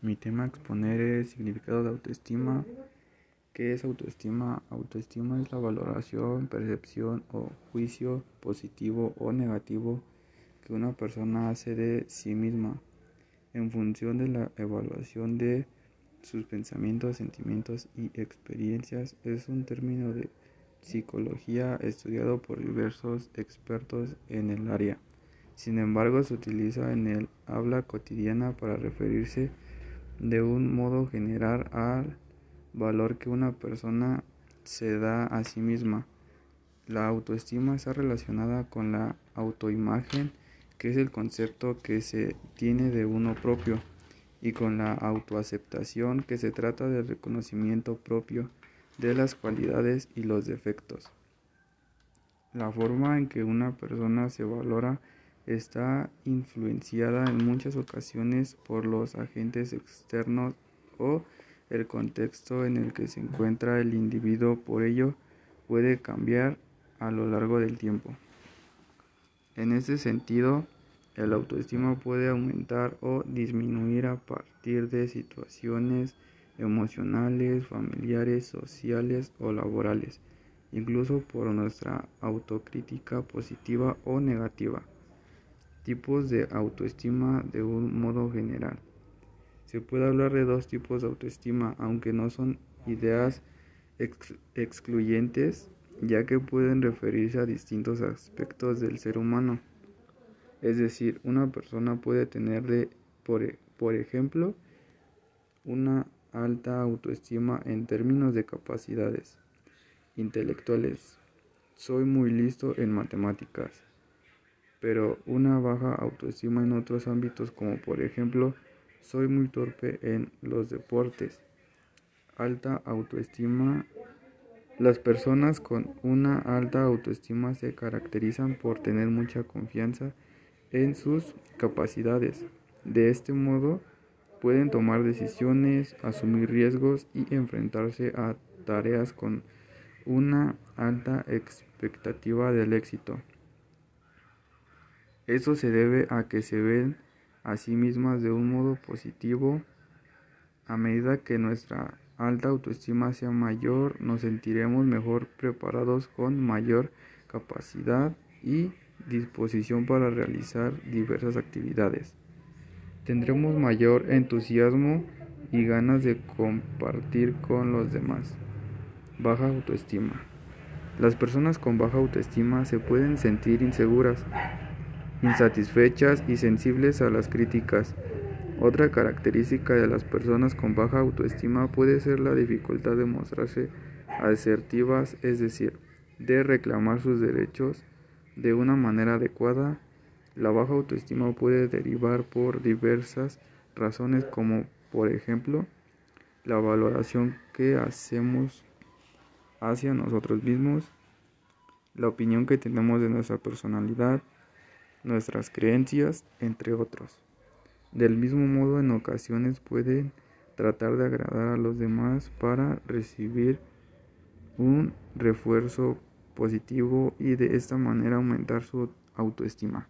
Mi tema a exponer es significado de autoestima. ¿Qué es autoestima? Autoestima es la valoración, percepción o juicio positivo o negativo que una persona hace de sí misma en función de la evaluación de sus pensamientos, sentimientos y experiencias. Es un término de psicología estudiado por diversos expertos en el área. Sin embargo, se utiliza en el habla cotidiana para referirse de un modo general al valor que una persona se da a sí misma. La autoestima está relacionada con la autoimagen, que es el concepto que se tiene de uno propio, y con la autoaceptación, que se trata del reconocimiento propio de las cualidades y los defectos. La forma en que una persona se valora está influenciada en muchas ocasiones por los agentes externos o el contexto en el que se encuentra el individuo, por ello puede cambiar a lo largo del tiempo. En ese sentido, el autoestima puede aumentar o disminuir a partir de situaciones emocionales, familiares, sociales o laborales, incluso por nuestra autocrítica positiva o negativa. Tipos de autoestima de un modo general. Se puede hablar de dos tipos de autoestima, aunque no son ideas excluyentes, ya que pueden referirse a distintos aspectos del ser humano. Es decir, una persona puede tener, por, por ejemplo, una alta autoestima en términos de capacidades intelectuales. Soy muy listo en matemáticas pero una baja autoestima en otros ámbitos como por ejemplo soy muy torpe en los deportes. Alta autoestima. Las personas con una alta autoestima se caracterizan por tener mucha confianza en sus capacidades. De este modo pueden tomar decisiones, asumir riesgos y enfrentarse a tareas con una alta expectativa del éxito. Eso se debe a que se ven a sí mismas de un modo positivo. A medida que nuestra alta autoestima sea mayor, nos sentiremos mejor preparados con mayor capacidad y disposición para realizar diversas actividades. Tendremos mayor entusiasmo y ganas de compartir con los demás. Baja autoestima. Las personas con baja autoestima se pueden sentir inseguras, insatisfechas y sensibles a las críticas. Otra característica de las personas con baja autoestima puede ser la dificultad de mostrarse asertivas, es decir, de reclamar sus derechos de una manera adecuada. La baja autoestima puede derivar por diversas razones como por ejemplo la valoración que hacemos hacia nosotros mismos, la opinión que tenemos de nuestra personalidad, nuestras creencias, entre otros. Del mismo modo, en ocasiones pueden tratar de agradar a los demás para recibir un refuerzo positivo y de esta manera aumentar su autoestima.